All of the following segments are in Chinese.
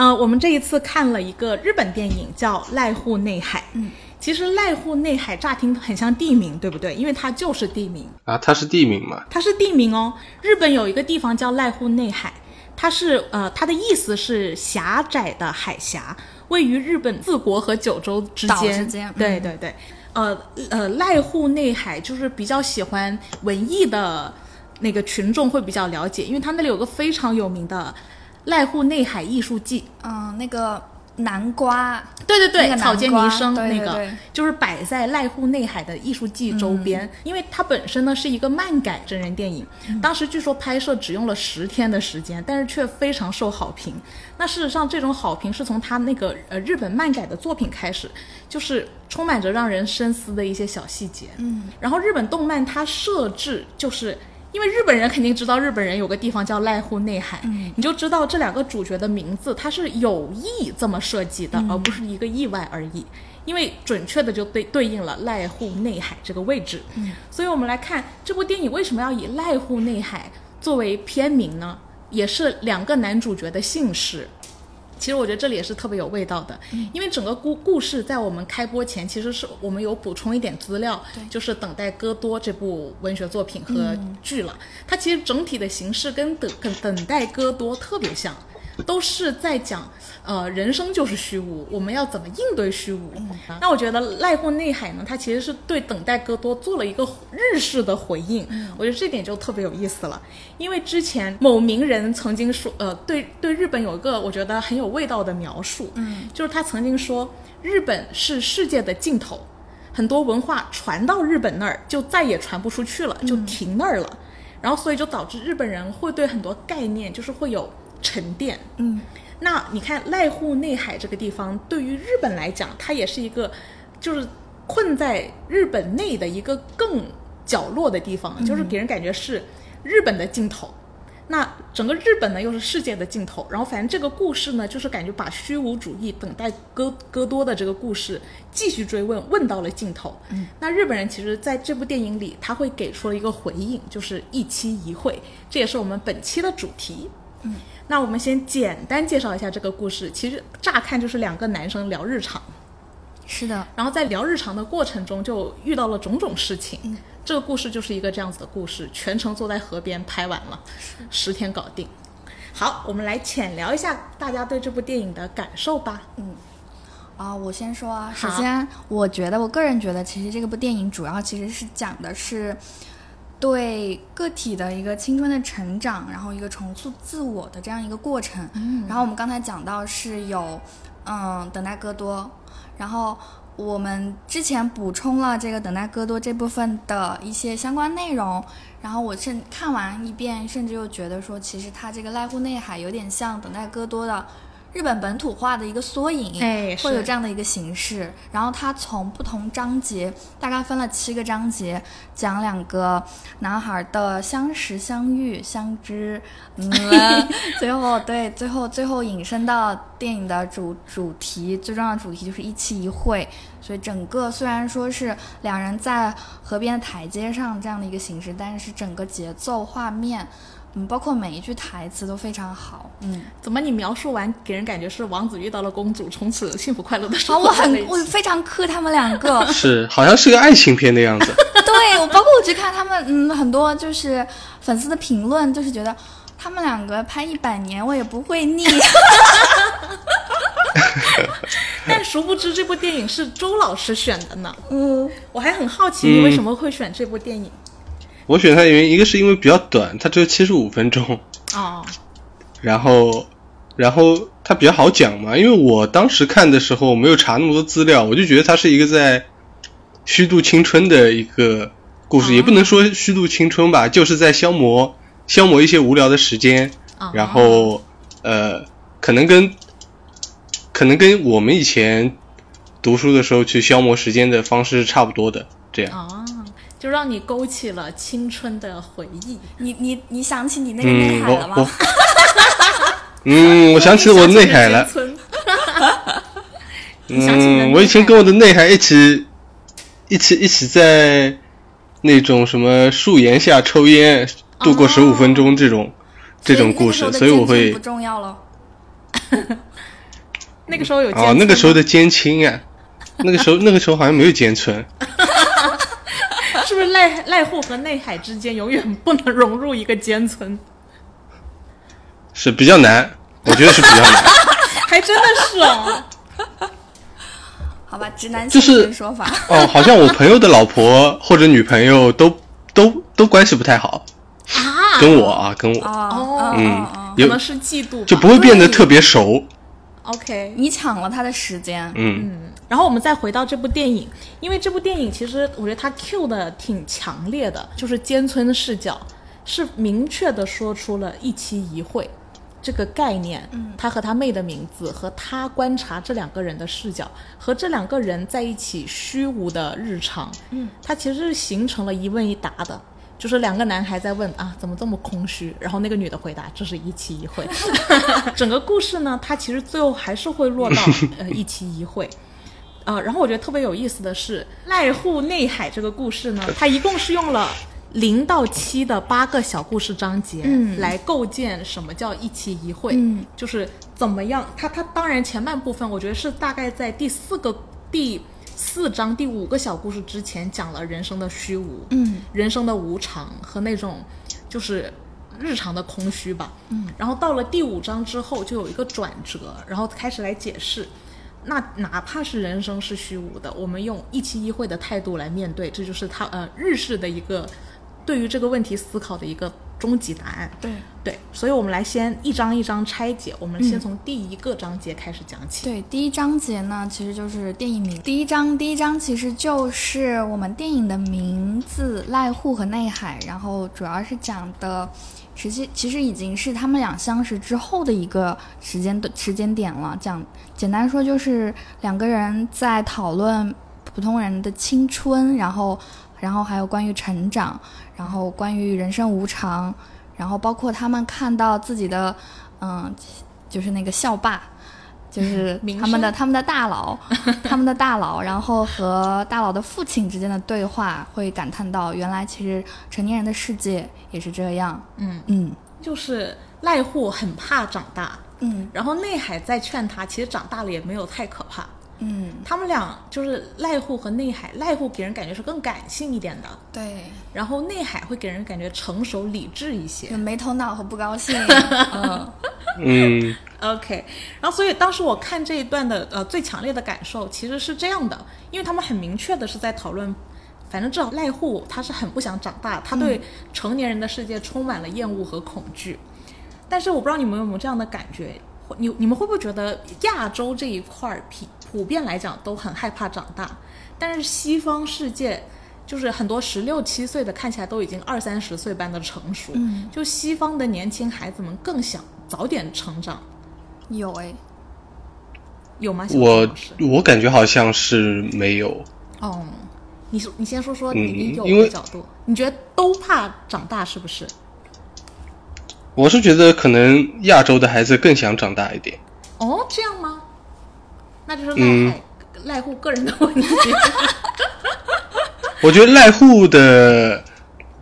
呃，我们这一次看了一个日本电影，叫《濑户内海》。嗯，其实濑户内海乍听很像地名，对不对？因为它就是地名，啊，它是地名嘛？它是地名哦。日本有一个地方叫濑户内海，它是呃，它的意思是狭窄的海峡，位于日本四国和九州之岛间。之间嗯对对对，呃呃，濑户内海就是比较喜欢文艺的那个群众会比较了解，因为它那里有个非常有名的濑户内海艺术季。嗯，那个南瓜，对对对，那个草间弥生那个就是摆在濑户内海的艺术季周边，因为它本身呢是一个漫改真人电影，当时据说拍摄只用了十天的时间，但是却非常受好评。那事实上，这种好评是从他那个呃日本漫改的作品开始，就是充满着让人深思的一些小细节。嗯，然后日本动漫它设置就是。因为日本人肯定知道日本人有个地方叫濑户内海，你就知道这两个主角的名字它是有意这么设计的，而不是一个意外而已。因为准确的就对对应了濑户内海这个位置，所以我们来看这部电影为什么要以濑户内海作为片名呢？也是两个男主角的姓氏。其实我觉得这里也是特别有味道的，因为整个故故事在我们开播前，其实是我们有补充一点资料，就是《等待戈多》这部文学作品和剧了。它其实整体的形式跟等跟《等待戈多》特别像，都是在讲，呃，人生就是虚无，我们要怎么应对虚无。那我觉得濑户内海呢，它其实是对《等待戈多》做了一个日式的回应，我觉得这点就特别有意思了。因为之前某名人曾经说，呃，对对日本有一个我觉得很有味道的描述，嗯，就是他曾经说，日本是世界的尽头，很多文化传到日本那儿就再也传不出去了，就停那儿了。然后所以就导致日本人会对很多概念就是会有沉淀，嗯，那你看濑户内海这个地方，对于日本来讲，它也是一个就是困在日本内的一个更角落的地方，就是给人感觉是日本的尽头。那整个日本呢，又是世界的尽头。然后，反正这个故事呢，就是感觉把虚无主义等待戈戈多的这个故事继续追问，问到了尽头。嗯，那日本人其实在这部电影里，他会给出了一个回应，就是一期一会，这也是我们本期的主题。嗯，那我们先简单介绍一下这个故事。其实乍看就是两个男生聊日常，是的，然后在聊日常的过程中就遇到了种种事情。这个故事就是一个这样子的故事，全程坐在河边拍完了，十天搞定。好，我们来浅聊一下大家对这部电影的感受吧。嗯啊、我先说啊。首先，我觉得我个人觉得，其实这个部电影主要其实是讲的是对个体的一个青春的成长，然后一个重塑自我的这样一个过程。嗯然后我们刚才讲到是有，嗯，等待戈多，然后我们之前补充了这个等待戈多这部分的一些相关内容。然后我甚看完一遍，甚至又觉得说，其实他这个濑户内海有点像等待戈多的日本本土化的一个缩影，哎会有这样的一个形式。然后它从不同章节，大概分了七个章节，讲两个男孩的相识、相遇、相知，嗯，最后对，最后最后引申到电影的主主题，最重要的主题就是一期一会。所以整个虽然说是两人在河边的台阶上这样的一个形式，但是整个节奏、画面，嗯，包括每一句台词都非常好，嗯。怎么你描述完给人感觉是王子遇到了公主，从此幸福快乐的生啊，我活在一起？很我非常磕他们两个，是，好像是个爱情片的样子。对我包括我去看他们，嗯，很多就是粉丝的评论，就是觉得他们两个拍一百年我也不会腻。但殊不知这部电影是周老师选的呢。嗯，我还很好奇你为什么会选这部电影？我选它的原因，一个是因为比较短，它只有七十五分钟，哦，然后，然后它比较好讲嘛。因为我当时看的时候没有查那么多资料，我就觉得它是一个在虚度青春的一个故事，也不能说虚度青春吧，就是在消磨消磨一些无聊的时间，哦然后呃，可能跟可能跟我们以前读书的时候去消磨时间的方式是差不多的，这样。啊，就让你勾起了青春的回忆。你你你想起你那个内嗯，海了吗？嗯，我想起我内海了。嗯，我以前跟我的内海一起，一起一起在那种什么树檐下抽烟，度过十五分钟这种、这种故事，所以我会不重要了。那个时候有哦，那个时候的监亲啊，那个时候那个时候好像没有监村，是不是濑濑户和内海之间永远不能融入一个监村？是比较难，我觉得是比较难。还真的是哦。好吧，直男就是说法。哦，好像我朋友的老婆或者女朋友都都都关系不太好啊，跟我啊，跟我哦，嗯，可能是嫉妒，就不会变得特别熟。OK，你抢了他的时间。嗯嗯，然后我们再回到这部电影，因为这部电影其实我觉得它 Q 的挺强烈的，就是尖村视角，是明确的说出了一期一会这个概念。嗯，他和他妹的名字和他观察这两个人的视角和这两个人在一起虚无的日常，嗯，它其实是形成了一问一答的。就是两个男孩在问啊，怎么这么空虚？然后那个女的回答，这是一期一会。整个故事呢，它其实最后还是会落到 呃一期一会。呃，然后我觉得特别有意思的是濑户内海这个故事呢，它一共是用了零到七的八个小故事章节，嗯来构建什么叫一期一会，嗯就是怎么样。它它当然前半部分我觉得是大概在第四个第四章第五个小故事之前讲了人生的虚无，嗯人生的无常和那种就是日常的空虚吧。嗯，然后到了第五章之后就有一个转折，然后开始来解释。那哪怕是人生是虚无的，我们用一期一会的态度来面对，这就是他呃日式的一个对于这个问题思考的一个终极答案。对对，所以我们来先一章一章拆解，我们先从第一个章节开始讲起。对，第一章节呢，其实就是电影名。第一章，第一章其实就是我们电影的名字《濑户和内海》，然后主要是讲的，实际其实已经是他们俩相识之后的一个时间的时间点了。讲简单说就是两个人在讨论普通人的青春，然后然后还有关于成长，然后关于人生无常，然后包括他们看到自己的嗯，就是那个校霸。就是他们的他们的大佬，他们的大佬，然后和大佬的父亲之间的对话，会感叹到，原来其实成年人的世界也是这样。嗯嗯就是赖户很怕长大，嗯然后内海在劝他，其实长大了也没有太可怕。嗯，他们俩就是濑户和内海，濑户给人感觉是更感性一点的，对，然后内海会给人感觉成熟理智一些。就。没头脑和不高兴。嗯。嗯。OK，然后所以当时我看这一段的呃最强烈的感受其实是这样的，因为他们很明确的是在讨论，反正至少濑户他是很不想长大，他对成年人的世界充满了厌恶和恐惧。但是我不知道你们有没有这样的感觉，会你你们会不会觉得亚洲这一块儿普普遍来讲都很害怕长大，但是西方世界就是很多十六七岁的看起来都已经二三十岁般的成熟，嗯就西方的年轻孩子们更想早点成长。有哎，有吗？我我感觉好像是没有。哦，你你先说说嗯你你有的角度，你觉得都怕长大是不是？我是觉得可能亚洲的孩子更想长大一点。哦，这样吗？那就是嗯赖海赖户个人的问题。我觉得赖户的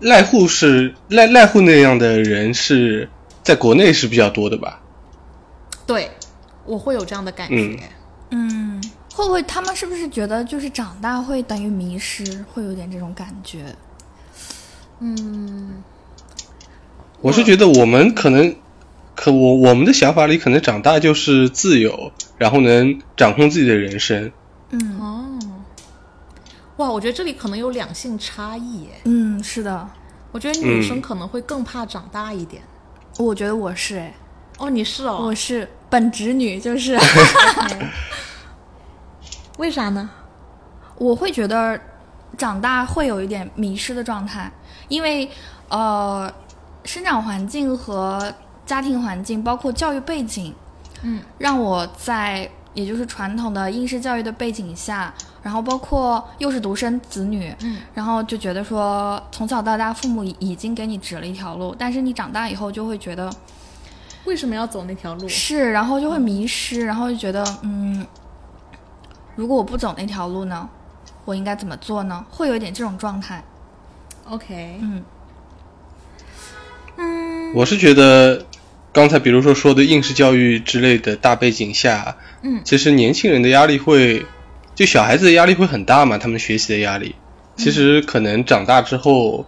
赖户是赖赖户那样的人是在国内是比较多的吧？对，我会有这样的感觉。嗯，会不会他们是不是觉得就是长大会等于迷失，会有点这种感觉？嗯，我是觉得我们可能，可我我们的想法里可能长大就是自由，然后能掌控自己的人生。嗯哦，哇，我觉得这里可能有两性差异耶。嗯，是的，我觉得女嗯生可能会更怕长大一点。我觉得我是哎，哦，你是哦我，是本直女，就是。为啥呢？我会觉得长大会有一点迷失的状态，因为呃，生长环境和家庭环境，包括教育背景，嗯，让我在也就是传统的应试教育的背景下，然后包括又是独生子女，嗯，然后就觉得说从小到大父母已已经给你指了一条路，但是你长大以后就会觉得为什么要走那条路？是，然后就会迷失，然后就觉得嗯，如果我不走那条路呢，我应该怎么做呢？会有一点这种状态。OK，嗯嗯我是觉得，刚才比如说说的应试教育之类的大背景下，嗯其实年轻人的压力会，就小孩子的压力会很大嘛，他们学习的压力。其实可能长大之后，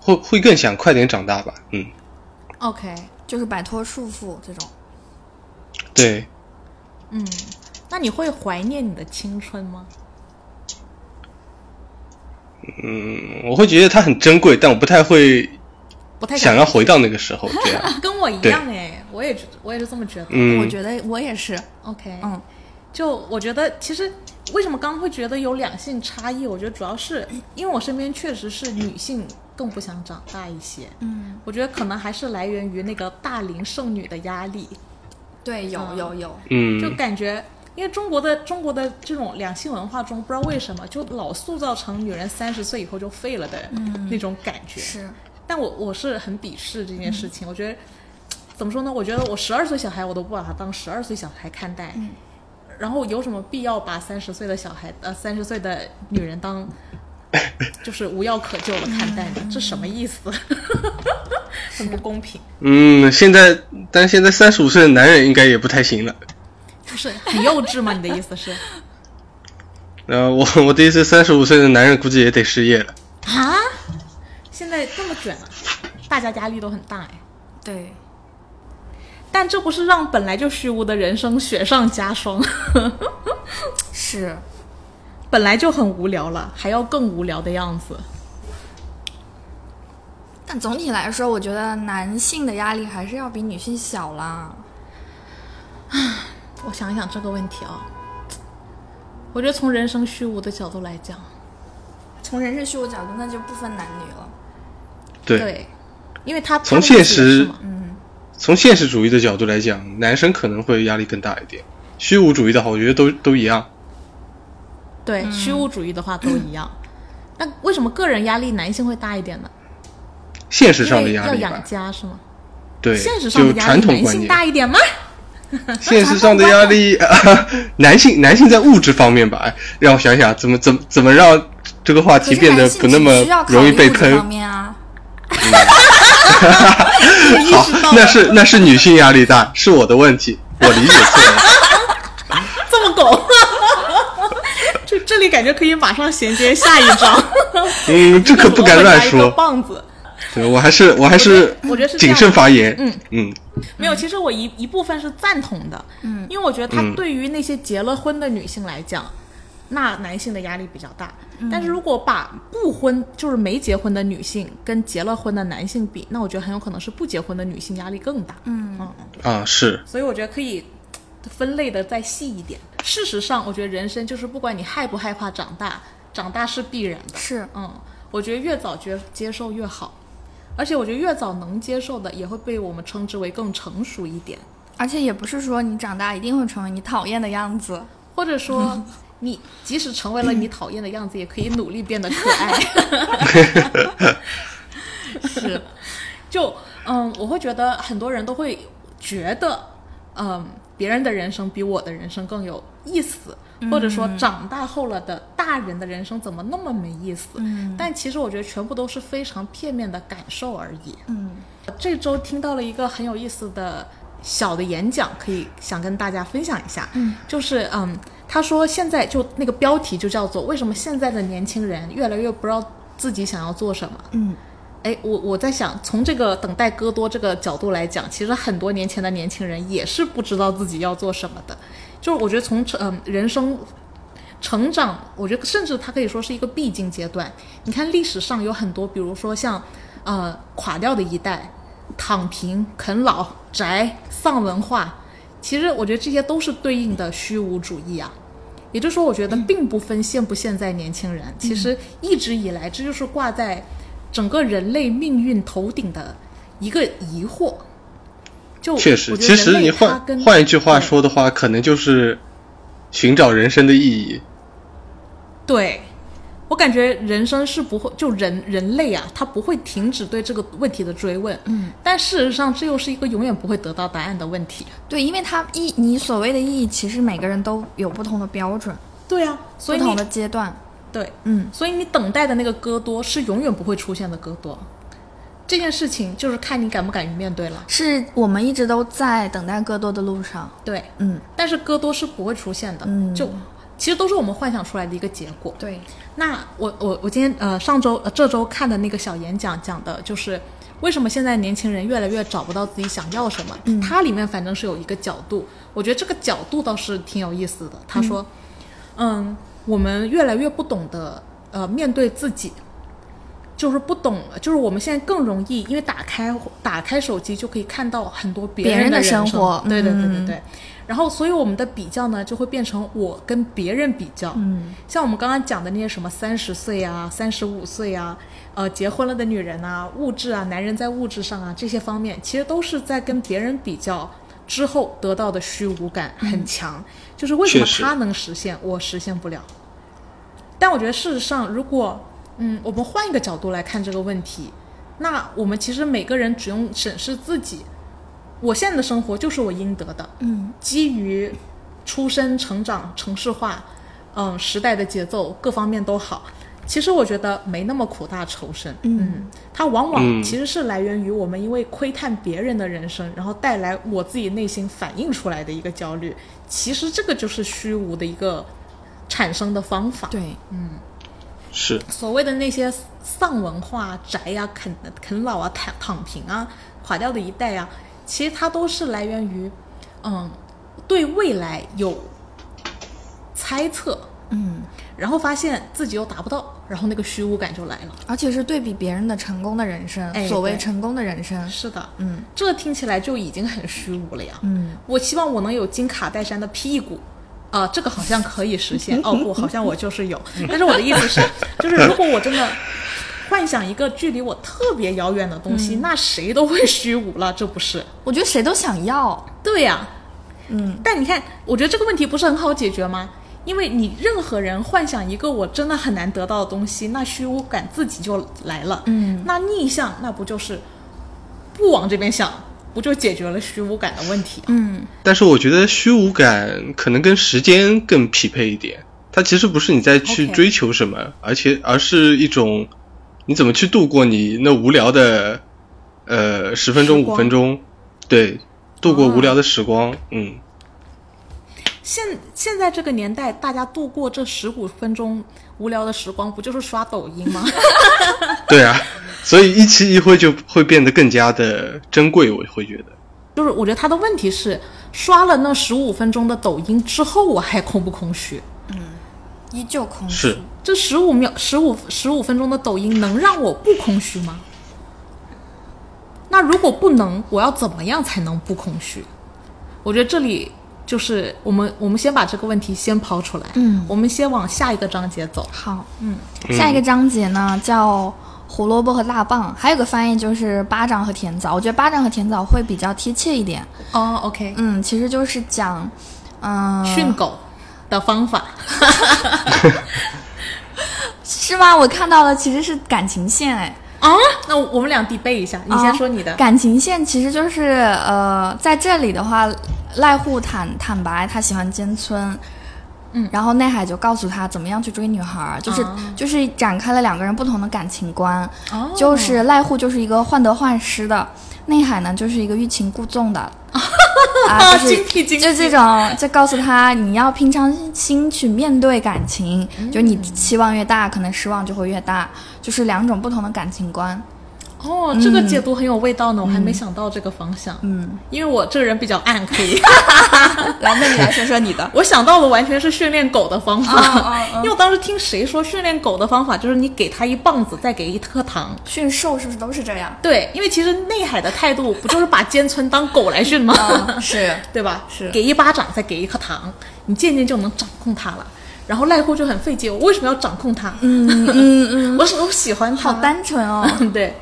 会会更想快点长大吧。嗯，OK，就是摆脱束缚这种。对，嗯，那你会怀念你的青春吗？嗯，我会觉得它很珍贵，但我不太会不太想要回到那个时候。这样，跟我一样哎，我也觉我也是这么觉得。嗯，我觉得我也是。OK，嗯，就我觉得其实为什么刚刚会觉得有两性差异？我觉得主要是因为我身边确实是女性更不想长大一些。嗯，我觉得可能还是来源于那个大龄剩女的压力，对，有有有嗯。就嗯，感觉。因为中国的中国的这种两性文化中，不知道为什么就老塑造成女人三十岁以后就废了的那种感觉。是，但我我是很鄙视这件事情。我觉得怎么说呢？我觉得我十二岁小孩我都不把他当十二岁小孩看待，然后有什么必要把三十岁的小孩呃三十岁的女人当 就是无药可救的看待呢？这什么意思？很不公平，嗯，现在，但现在三十五岁的男人应该也不太行了。就是很幼稚吗？你的意思是 呃，我我的意思，三十五岁的男人估计也得失业了。啊？现在这么卷啊？大家压力都很大哎。对，但这不是让本来就虚无的人生雪上加霜，是。本来就很无聊了，还要更无聊的样子。但总体来说，我觉得男性的压力还是要比女性小啦。我想一想这个问题啊，我觉得从人生虚无的角度来讲，从人生虚无角度，那就不分男女了。对，因为他从现实嗯，从现实主义的角度来讲，男生可能会压力更大一点。虚无主义的话，我觉得都都一样。对，虚无主义的话都一样。那为什么个人压力男性会大一点呢？现实上的压力要养家是吗？对，现实上的就压力男性传统观念。大一点吗？现实上的压力，男性男性在物质方面吧，哎让我想想，怎么怎么怎么让这个话题变得不那么容易被虑物质方喷？面啊。好，那是那是女性压力大，是我的问题，我理解错了。这么狗，就这里感觉可以马上衔接下一章。嗯，这可不敢乱说。棒子。对我还是我还是我觉得是这谨样慎发言。嗯嗯没有，其实我一一部分是赞同的，嗯，因为我觉得他对于那些结了婚的女性来讲，那男性的压力比较大。但是如果把不婚就是没结婚的女性跟结了婚的男性比，那我觉得很有可能是不结婚的女性压力更大。嗯嗯啊是，所以我觉得可以分类的再细一点。事实上，我觉得人生就是不管你害不害怕长大，长大是必然的。是嗯，我觉得越早接接受越好，而且我觉得越早能接受的，也会被我们称之为更成熟一点，而且也不是说你长大一定会成为你讨厌的样子。或者说。你即使成为了你讨厌的样子，也可以努力变得可爱。是，就嗯，我会觉得很多人都会觉得，嗯，别人的人生比我的人生更有意思，或者说长大后了的大人的人生怎么那么没意思？嗯，但其实我觉得全部都是非常片面的感受而已。嗯，这周听到了一个很有意思的小的演讲，可以想跟大家分享一下。嗯，就是嗯，他说现在就那个标题就叫做“为什么现在的年轻人越来越不知道自己想要做什么”。嗯，哎，我我在想，从这个等待戈多这个角度来讲，其实很多年前的年轻人也是不知道自己要做什么的。就是我觉得从嗯、人生成长，我觉得甚至它可以说是一个必经阶段。你看历史上有很多，比如说像呃垮掉的一代、躺平、啃老、宅、丧文化，其实我觉得这些都是对应的虚无主义啊。也就是说，我觉得并不分现不现在年轻人，其实一直以来这就是挂在整个人类命运头顶的一个疑惑。就确实，其实你换换一句话说的话，可能就是寻找人生的意义。对，我感觉人生是不会，就人人类啊，他不会停止对这个问题的追问。嗯，但事实上，这又是一个永远不会得到答案的问题。对，因为它意你所谓的意义，其实每个人都有不同的标准，对啊，所以你不同的阶段。对，嗯，所以你等待的那个戈多是永远不会出现的戈多。这件事情就是看你敢不敢于面对了。是我们一直都在等待戈多的路上。对，嗯，但是戈多是不会出现的，嗯就其实都是我们幻想出来的一个结果。对，那我我我今天呃上周呃这周看的那个小演讲讲的就是为什么现在年轻人越来越找不到自己想要什么。它里面反正是有一个角度，我觉得这个角度倒是挺有意思的。他说，嗯我们越来越不懂得呃面对自己。就是不懂，就是我们现在更容易，因为打开打开手机就可以看到很多别别人的生活对对对对嗯对。然后，所以我们的比较呢，就会变成我跟别人比较。嗯，像我们刚刚讲的那些什么三十岁啊、三十五岁啊、呃结婚了的女人啊、物质啊、男人在物质上啊这些方面，其实都是在跟别人比较之后得到的虚无感很强。就是为什么他能实现，我实现不了？但我觉得事实上，如果嗯，我们换一个角度来看这个问题，那我们其实每个人只用审视自己，我现在的生活就是我应得的，嗯，基于出生、成长、城市化，嗯，时代的节奏各方面都好。其实我觉得没那么苦大仇深，嗯。它往往嗯。其实是来源于我们因为窥探别人的人生，然后带来我自己内心反映出来的一个焦虑。其实这个就是虚无的一个产生的方法。对，嗯。是。所谓的那些丧文化、宅呀、啃啃老啊、躺躺平啊、垮掉的一代啊，其实它都是来源于，嗯，对未来有猜测，嗯，然后发现自己又达不到，然后那个虚无感就来了。而且是对比别人的成功的人生，哎所谓成功的人生。是的，嗯这听起来就已经很虚无了呀。嗯，我希望我能有金卡戴珊的屁股，啊、这个好像可以实现。哦不，好像我就是有。但是我的意思是，就是如果我真的幻想一个距离我特别遥远的东西，那谁都会虚无了，这不是？我觉得谁都想要。对呀、嗯，但你看，我觉得这个问题不是很好解决吗？因为你任何人幻想一个我真的很难得到的东西，那虚无感自己就来了。嗯，那逆向那不就是不往这边想，不就解决了虚无感的问题？嗯，但是我觉得虚无感可能跟时间更匹配一点。它其实不是你在去追求什么而且而是一种你怎么去度过你那无聊的呃十分钟五分钟，对，度过哦无聊的时光。嗯，现现在这个年代，大家度过这十五分钟无聊的时光，不就是刷抖音吗？对啊，所以一期一会就会变得更加的珍贵，我会觉得。就是我觉得他的问题是，刷了那十五分钟的抖音之后，我还空不空虚？嗯依旧空虚。是这十五秒、十五十五分钟的抖音能让我不空虚吗？那如果不能，我要怎么样才能不空虚？我觉得这里就是我们我们先把这个问题先抛出来，嗯我们先往下一个章节走。好，嗯，下一个章节呢叫胡萝卜和大棒，还有个翻译就是巴掌和甜枣。我觉得巴掌和甜枣会比较贴切一点。哦，OK，嗯，其实就是讲，嗯、训狗的方法。是吗？我看到了其实是感情线，哎，啊，那我们俩 debate 一下，你先说你的。感情线其实就是呃，在这里的话，赖户坦坦白他喜欢尖村，嗯。然后内海就告诉他怎么样去追女孩儿，就是、哦就是展开了两个人不同的感情观，哦。就是赖户就是一个患得患失的，内海呢就是一个欲擒故纵的。啊，就是精辟精辟就这种，就告诉他你要平常心去面对感情，就你期望越大，可能失望就会越大，就是两种不同的感情观。哦，这个解读很有味道呢，我还没想到这个方向。嗯，因为我这个人比较暗黑，来，那你来说说你的。我想到的完全是训练狗的方法。因为我当时听谁说训练狗的方法就是你给它一棒子，再给一颗糖。驯兽是不是都是这样？对，因为其实内海的态度不就是把尖村当狗来训吗？啊是对吧？是给一巴掌，再给一颗糖，你渐渐就能掌控它了。然后赖户就很费解，我为什么要掌控它？嗯嗯嗯，我是我喜欢它，好单纯哦。对，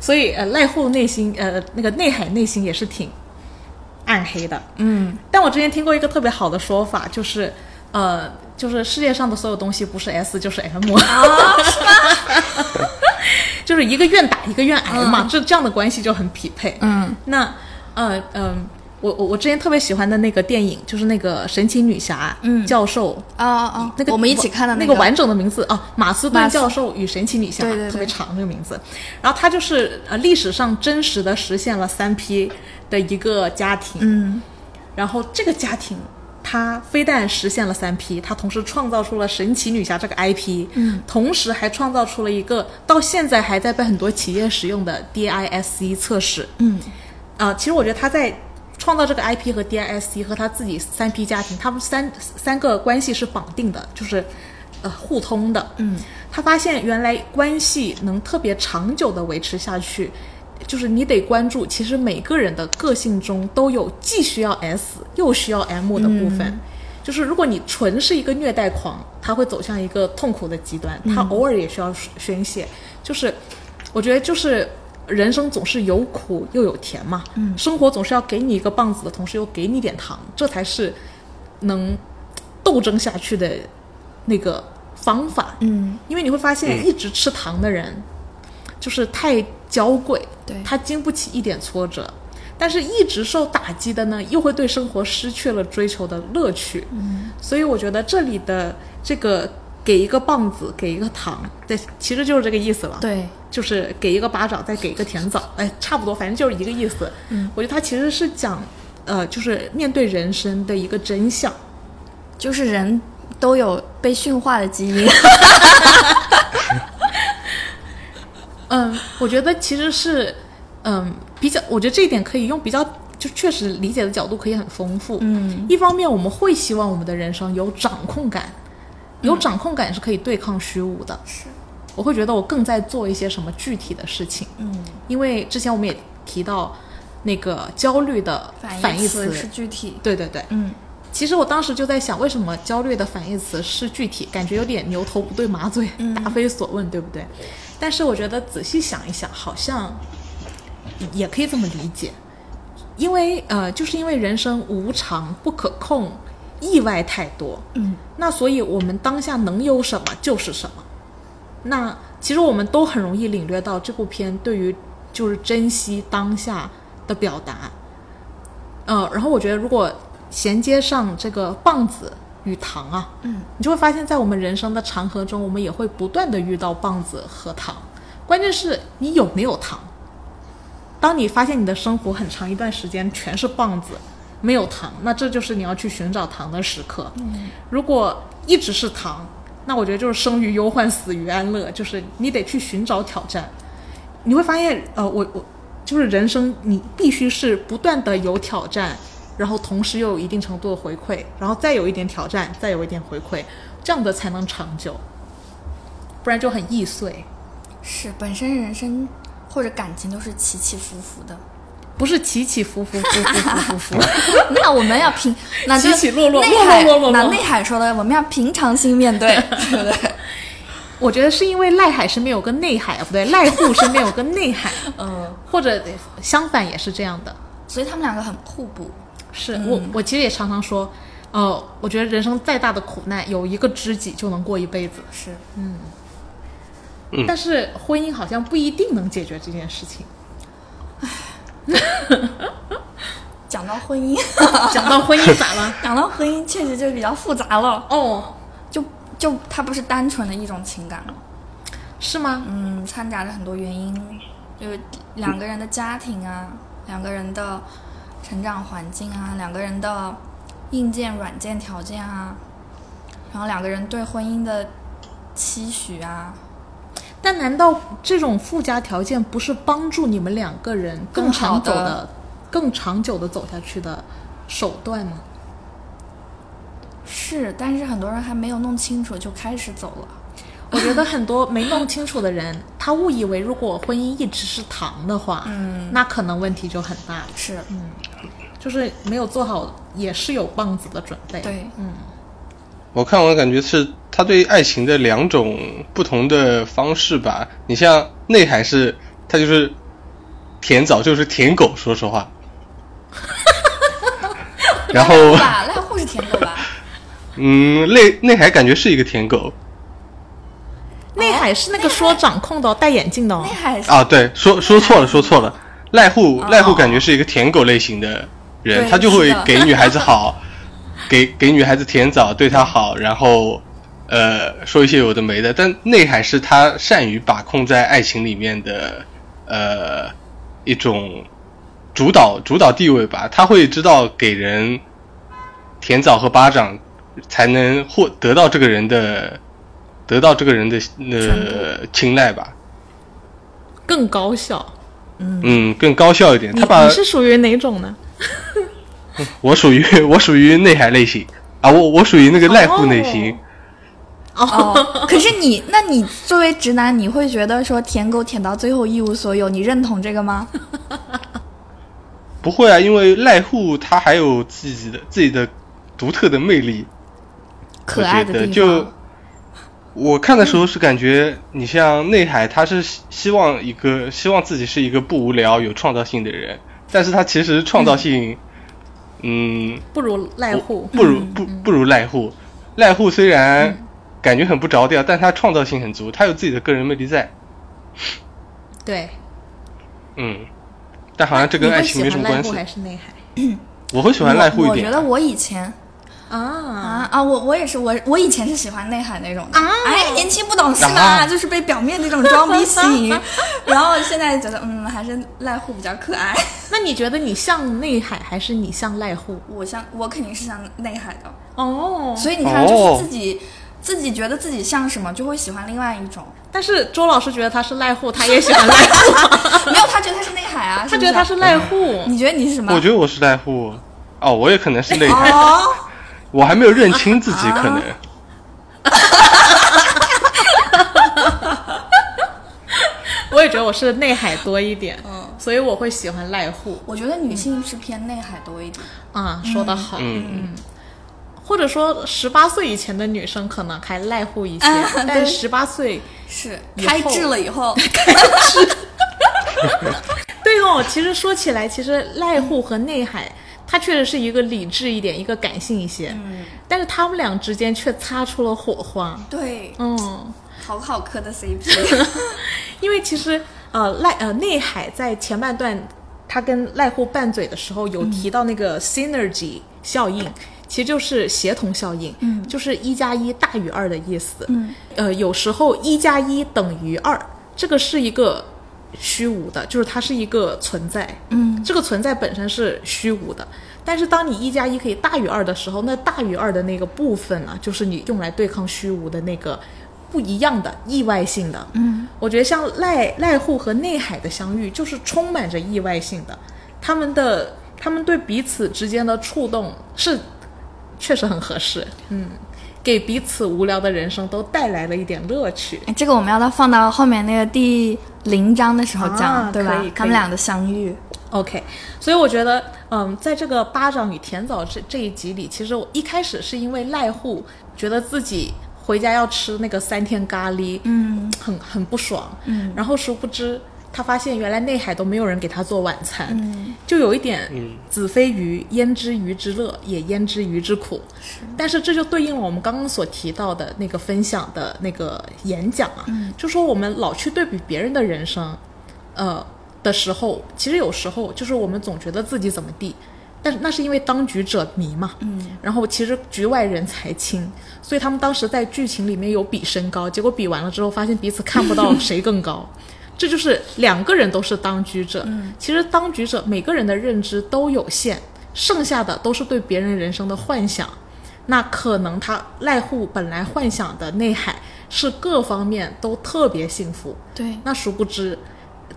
所以呃，赖户内心呃那个内海内心也是挺暗黑的。嗯。但我之前听过一个特别好的说法，就是呃，就是世界上的所有东西不是 S 就是 M，、就是一个愿打一个愿挨嘛，这这样的关系就很匹配。嗯。那呃嗯、我我我之前特别喜欢的那个电影，就是那个神奇女侠，嗯。教授啊啊，那个我们一起看的那个完整的名字啊，马斯顿教授与神奇女侠，对对对。特别长这个名字。然后他就是呃历史上真实的实现了三 P 的一个家庭，嗯。然后这个家庭。他非但实现了三 P，他同时创造出了神奇女侠这个 IP，嗯，同时还创造出了一个到现在还在被很多企业使用的 DISC 测试，嗯。啊、其实我觉得他在创造这个 IP 和 DISC 和他自己三 P 家庭，他们三三个关系是绑定的，就是呃互通的。嗯，他发现原来关系能特别长久的维持下去，就是你得关注，其实每个人的个性中都有既需要 S 又需要 M 的部分。就是如果你纯是一个虐待狂，他会走向一个痛苦的极端，他偶尔也需要宣泄。就是我觉得就是人生总是有苦又有甜嘛，嗯，生活总是要给你一个棒子的同时又给你点糖，这才是能斗争下去的那个方法。嗯，因为你会发现，一直吃糖的人就是太娇贵，对他经不起一点挫折。但是，一直受打击的呢，又会对生活失去了追求的乐趣。嗯，所以我觉得这里的这个给一个棒子，给一个糖，对，其实就是这个意思了。对，就是给一个巴掌，再给一个甜枣，哎，差不多，反正就是一个意思。嗯，我觉得他其实是讲，呃，就是面对人生的一个真相。就是人都有被驯化的基因。嗯，我觉得其实是，嗯，比较，我觉得这一点可以用比较，就确实理解的角度可以很丰富。嗯，一方面我们会希望我们的人生有掌控感，有掌控感是可以对抗虚无的。是，我会觉得我更在做一些什么具体的事情。嗯，因为之前我们也提到那个焦虑的反义词，是具体。对对对，嗯，其实我当时就在想，为什么焦虑的反义词是具体？感觉有点牛头不对马嘴，答非所问，对不对？但是我觉得仔细想一想，好像也可以这么理解，因为呃，就是因为人生无常、不可控，意外太多，嗯，那所以我们当下能有什么就是什么。那其实我们都很容易领略到这部片对于就是珍惜当下的表达。呃，然后我觉得如果衔接上这个棒子与糖啊，嗯，你就会发现在我们人生的长河中，我们也会不断的遇到棒子和糖。关键是你有没有糖。当你发现你的生活很长一段时间全是棒子，没有糖，那这就是你要去寻找糖的时刻。嗯，如果一直是糖，那我觉得就是生于忧患，死于安乐，就是你得去寻找挑战。你会发现，呃，我我就是人生，你必须是不断的有挑战，然后同时又有一定程度的回馈，然后再有一点挑战，再有一点回馈，这样的才能长久，不然就很易碎。是本身人生或者感情都是起起伏伏的。不是起起伏伏，伏伏伏伏伏。那我们要平，那 就起起落落内海落落落落那内海说的，我们要平常心面对，对不对？我觉得是因为赖海身边有个内海啊，不对，赖户身边有个内海，嗯，或者相反也是这样的。所以他们两个很互补。是我，我其实也常常说，呃，我觉得人生再大的苦难，有一个知己就能过一辈子。是，嗯但是婚姻好像不一定能解决这件事情。讲到婚姻，讲到婚姻咋了？讲到婚姻确实就比较复杂了，哦，就就它不是单纯的一种情感了，是吗？嗯，掺杂着很多原因，就是两个人的家庭啊，两个人的成长环境啊，两个人的硬件、软件条件啊，然后两个人对婚姻的期许啊，但难道这种附加条件不是帮助你们两个人更长久的、更长久的走下去的手段吗？是，但是很多人还没有弄清楚就开始走了。我觉得很多没弄清楚的人，他误以为如果婚姻一直是糖的话，嗯，那可能问题就很大了。是，就是没有做好，也是有棒子的准备。对，我看我感觉是他对爱情的两种不同的方式吧。你像内海是，他就是舔枣，就是舔狗，说实话。然后，吧，赖户是舔狗吧？嗯，内内海感觉是一个舔狗内海是那个说掌控的哦，戴眼镜的哦内。海是啊，对，说说错了，说错了。赖户赖户感觉是一个舔狗类型的人，他就会给女孩子好，给给女孩子甜枣，对她好，然后呃说一些有的没的。但内海是他善于把控在爱情里面的呃一种主导主导地位吧，他会知道给人甜枣和巴掌，才能获得到这个人的得到这个人的呃青睐吧。更高效。嗯，更高效一点。他把你是属于哪种呢？我属于 我属于内海类型啊，我我属于那个赖户类型。哦，可是你，那你作为直男，你会觉得说舔狗舔到最后一无所有，你认同这个吗？不会啊，因为濑户他还有自己的自己的独特的魅力。可爱的地方，我看的时候是感觉，你像内海，他是希希望一个希望自己是一个不无聊、有创造性的人，但是他其实创造性，嗯，不如赖户。不如不不如赖户。赖户虽然感觉很不着调，但他创造性很足，他有自己的个人魅力在。对，嗯，但好像这跟爱情没什么关系你会喜欢濑户。还是内涵我会喜欢赖户一点我我觉得。我以前啊？啊啊，我我也是，我我以前是喜欢内海那种的。啊哎，年轻不懂事嘛，啊就是被表面那种装逼吸引。然后现在觉得，嗯，还是赖户比较可爱。那你觉得你像内海还是你像赖户？我像我肯定是像内海的，哦，所以你看，就哦是自己、自己觉得自己像什么，就会喜欢另外一种。但是周老师觉得他是赖户，他也喜欢 赖户，没有，他觉得他是内海啊，他觉得他是赖户。你觉得你是什么？我觉得我是赖户。哦，我也可能是内海，哦，我还没有认清自己，可能。我也觉得我是内海多一点，嗯，所以我会喜欢濑户我觉得女性是偏内海多一点。啊。说的好，嗯嗯，或者说十八岁以前的女生可能还赖户一些，啊但是十八岁，是开智了以后，开 智对哦，其实说起来，其实赖户和内海。它确实是一个理智一点，一个感性一些，嗯，但是他们俩之间却擦出了火花，对，嗯，好好磕的 CP。因为其实呃赖呃内海在前半段他跟赖户拌嘴的时候有提到那个 synergy 效应，其实就是协同效应，嗯，就是一加一大于二的意思，嗯，呃有时候一加一等于二，这个是一个虚无的，就是它是一个存在，嗯，这个存在本身是虚无的。但是当你一加一可以大于二的时候，那大于二的那个部分呢，就是你用来对抗虚无的那个不一样的意外性的。嗯，我觉得像赖赖户和内海的相遇，就是充满着意外性的。他们的他们对彼此之间的触动是确实很合适。嗯，给彼此无聊的人生都带来了一点乐趣。哎这个我们要到放到后面那个第零章的时候讲，啊对吧？他们俩的相遇，OK，所以我觉得，嗯，在这个巴掌与甜枣这这一集里，其实我一开始是因为赖户觉得自己回家要吃那个三天咖喱，嗯，很很不爽，嗯，然后殊不知他发现原来内海都没有人给他做晚餐，嗯，就有一点嗯子非鱼焉知鱼之乐，也焉知鱼之苦，但是这就对应了我们刚刚所提到的那个分享的那个演讲啊，就说我们老去对比别人的人生，呃的时候，其实有时候就是我们总觉得自己怎么地，但是那是因为当局者迷嘛，嗯，然后其实局外人才清，所以他们当时在剧情里面有比身高，结果比完了之后发现彼此看不到谁更高。这就是两个人都是当局者，其实当局者每个人的认知都有限，剩下的都是对别人人生的幻想。那可能他濑户本来幻想的内海是各方面都特别幸福，对，那殊不知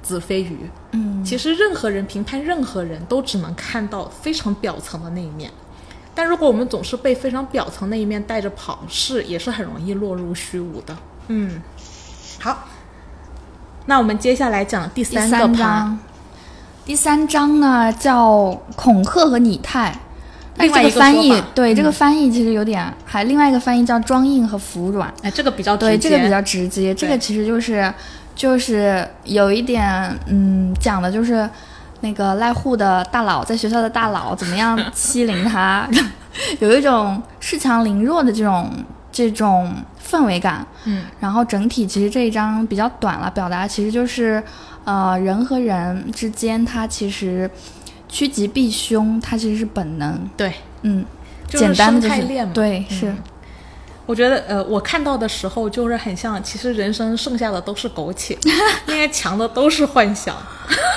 子非鱼。嗯，其实任何人评判任何人都只能看到非常表层的那一面，但如果我们总是被非常表层那一面带着跑，是也是很容易落入虚无的。嗯，好，那我们接下来讲第第三章，第三章呢叫恐吓和拟态。但另外一个这个翻译对、嗯这个翻译其实有点，还另外一个翻译叫装硬和服软。哎，这个比较直对，这个比较直接。这个其实就是就是有一点，嗯，讲的就是那个赖户的大佬在学校的大佬怎么样欺凌他，有一种恃强凌弱的这种这种氛围感。嗯，然后整体其实这一章比较短了，表达其实就是呃人和人之间它其实。趋吉避凶，它其实是本能。对，嗯，简单的就是对，是我觉得呃，我看到的时候就是很像，其实人生剩下的都是苟且，应该强的都是幻想。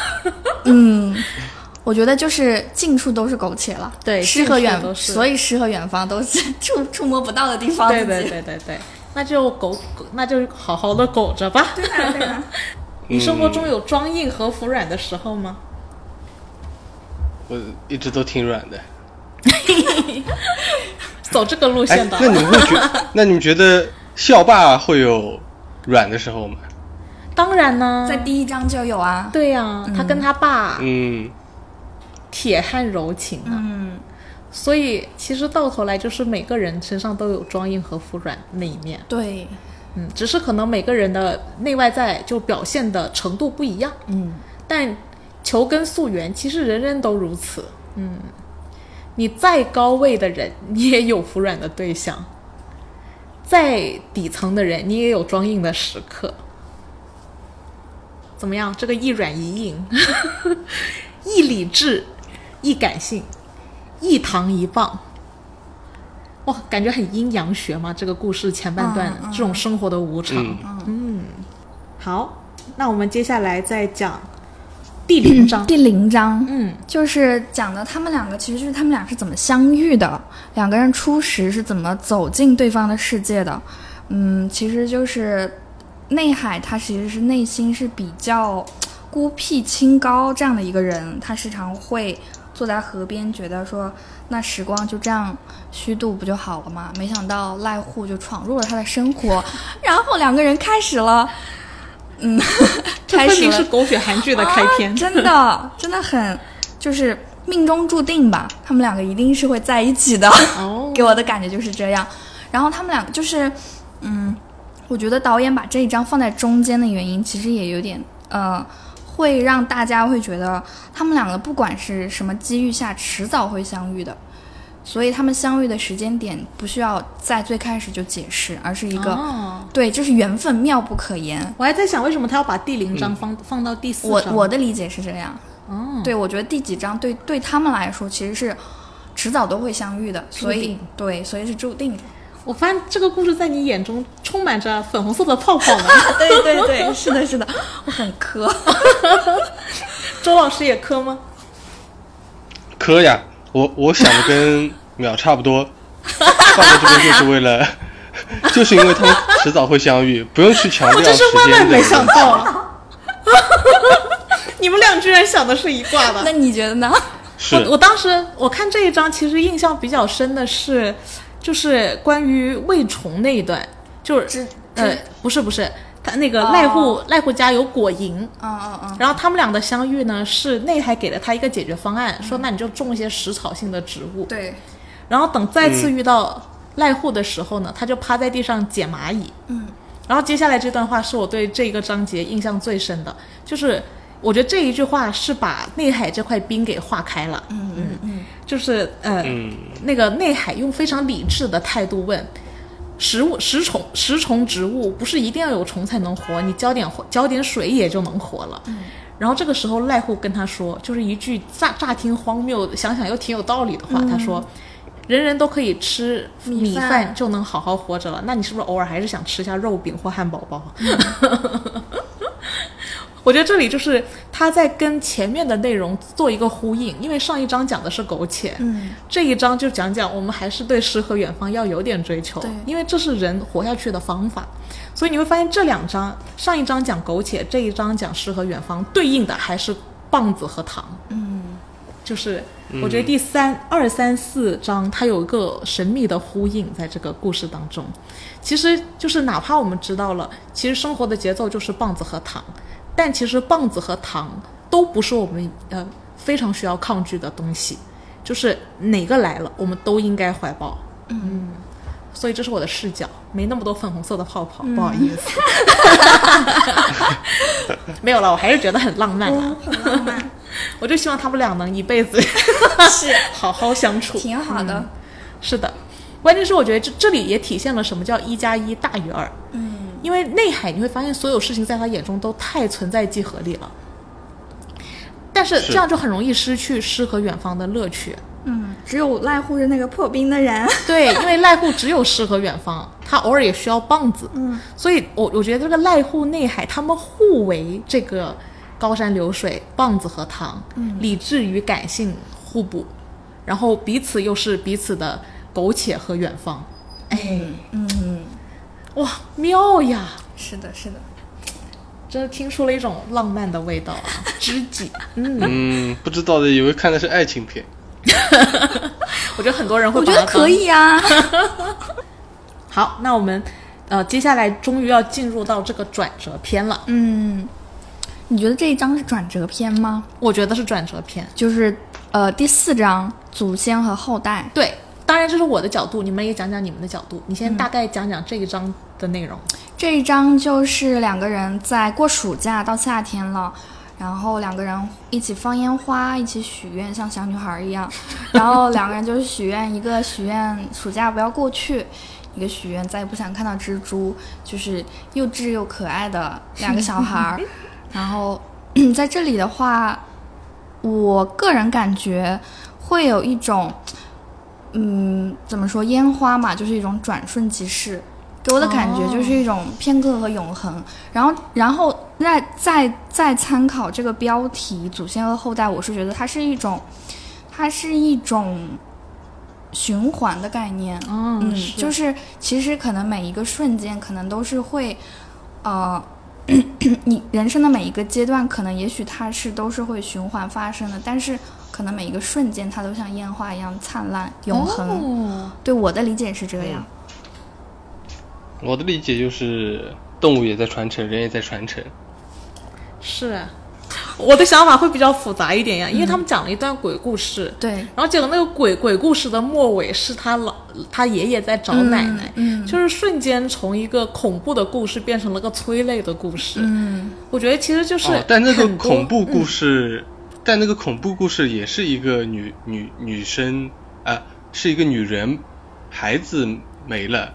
嗯，我觉得就是近处都是苟且了，对诗和远所以诗和远方都是 触触摸不到的地方。对对对对对，那就苟，那就好好的苟着吧。对啊对啊。你生活中有装硬和服软的时候吗？我一直都挺软的。走这个路哎线，的。那你们会觉，那你们觉得校霸会有软的时候吗？当然呢，在第一章就有啊。对呀、他跟他爸嗯，铁汉柔情啊，嗯，所以其实到头来就是每个人身上都有装硬和服软那一面，对，嗯，只是可能每个人的内外在就表现的程度不一样，嗯，但求根溯源，其实人人都如此，嗯，你再高位的人，你也有服软的对象；再底层的人，你也有装硬的时刻。怎么样？这个一软一硬，一理智，一感性，一糖一棒。哇，感觉很阴阳学嘛！这个故事前半段、这种生活的无常。嗯好，那我们接下来再讲第零章。第零章，嗯，就是讲的他们两个，其实就是他们俩是怎么相遇的，两个人初识是怎么走进对方的世界的。嗯，其实就是内海，他其实是内心是比较孤僻清高这样的一个人，他时常会坐在河边，觉得说那时光就这样虚度不就好了吗？没想到赖户就闯入了他的生活，然后两个人开始了，嗯，开始了是狗血韩剧的开篇。啊真的真的很就是命中注定吧，他们两个一定是会在一起的，哦，给我的感觉就是这样。然后他们两个就是，嗯，我觉得导演把这一章放在中间的原因，其实也有点呃，会让大家会觉得他们两个不管是什么机遇下，迟早会相遇的。所以他们相遇的时间点不需要在最开始就解释，而是一个、哦对，就是缘分妙不可言。我还在想，为什么他要把第零章放、放到第四章？我的理解是这样，哦，对，我觉得第几章对对他们来说其实是迟早都会相遇的，所以对，所以是注定的。我发现这个故事在你眼中充满着粉红色的泡泡呢。对对对，是的，是的，我很磕。周老师也磕吗？磕呀，我我想的跟淼差不多，放在这边就是为了，就是因为他们迟早会相遇，不用去强调我真时是万万没想到啊！你们俩居然想的是一挂的。那你觉得呢？是我我当时我看这一章，其实印象比较深的是，就是关于喂虫那一段，就是只呃，不是不是，他那个哦。赖户、赖户家有果蝇，嗯嗯嗯，然后他们俩的相遇呢，是内海给了他一个解决方案，说那你就种一些食草性的植物，对，然后等再次遇到赖户的时候呢，他就趴在地上捡蚂蚁。嗯，然后接下来这段话是我对这个章节印象最深的，就是我觉得这一句话是把内海这块冰给化开了。嗯嗯嗯，就是呃，嗯那个内海用非常理智的态度问。食物食虫食虫植物不是一定要有虫才能活，你浇点浇点水也就能活了。然后这个时候赖户跟他说，就是一句乍乍听荒谬，想想又挺有道理的话。他说：“人人都可以吃米饭就能好好活着了，那你是不是偶尔还是想吃一下肉饼或汉堡包？” 我觉得这里就是他在跟前面的内容做一个呼应，因为上一章讲的是苟且，嗯，这一章就讲讲我们还是对诗和远方要有点追求对，因为这是人活下去的方法。所以你会发现这两章，上一章讲苟且，这一章讲诗和远方，对应的还是棒子和糖。嗯，就是我觉得第三、二、三、四章它有一个神秘的呼应，在这个故事当中，其实就是哪怕我们知道了，其实生活的节奏就是棒子和糖，但其实棒子和糖都不是我们呃非常需要抗拒的东西，就是哪个来了，我们都应该怀抱。嗯，所以这是我的视角，没那么多粉红色的泡泡，不好意思。没有了，我还是觉得很浪漫啊。很浪漫，我就希望他们俩能一辈子 是好好相处。挺好的。是的，关键是我觉得这这里也体现了什么叫一加一大于二。嗯，因为内海你会发现所有事情在他眼中都太存在即合理了，但是是这样就很容易失去诗和远方的乐趣。嗯，只有赖户是那个破冰的人。对，因为赖户只有诗和远方，他偶尔也需要棒子。嗯，所以我我觉得这个赖户内海他们互为这个高山流水、棒子和糖，嗯，理智与感性互补，然后彼此又是彼此的苟且和远方。哎，嗯，哇，妙呀！是的，是的。真的听出了一种浪漫的味道啊，知己。嗯，嗯，不知道的以为看的是爱情片。我觉得很多人会我觉得可以啊。好，那我们呃接下来终于要进入到这个转折篇了。嗯，你觉得这一章是转折篇吗？我觉得是转折篇。就是呃第四章祖先和后代。对，当然这是我的角度，你们也讲讲你们的角度。你先大概讲讲这一章的内容。这一章就是两个人在过暑假，到夏天了，然后两个人一起放烟花，一起许愿，像小女孩一样。然后两个人就是许愿，一个许愿暑假不要过去，一个许愿再也不想看到蜘蛛，就是幼稚又可爱的两个小孩儿。然后在这里的话，我个人感觉会有一种，嗯，怎么说，烟花嘛，就是一种转瞬即逝。给我的感觉就是一种片刻和永恒，然后，然后再再再参考这个标题“祖先和后代”，我是觉得它是一种，它是一种循环的概念。嗯嗯，就是其实可能每一个瞬间，可能都是会，呃，你人生的每一个阶段，可能也许它是都是会循环发生的，但是可能每一个瞬间，它都像烟花一样灿烂永恒。哦对我的理解是这个样。我的理解就是，动物也在传承，人也在传承。是，我的想法会比较复杂一点呀，因为他们讲了一段鬼故事，对，然后结果那个鬼鬼故事的末尾是他老他爷爷在找奶奶，嗯就是瞬间从一个恐怖的故事变成了个催泪的故事。嗯，我觉得其实就是、哦，但那个恐怖故事，但那个恐怖故事也是一个女女女生啊、是一个女人，孩子没了，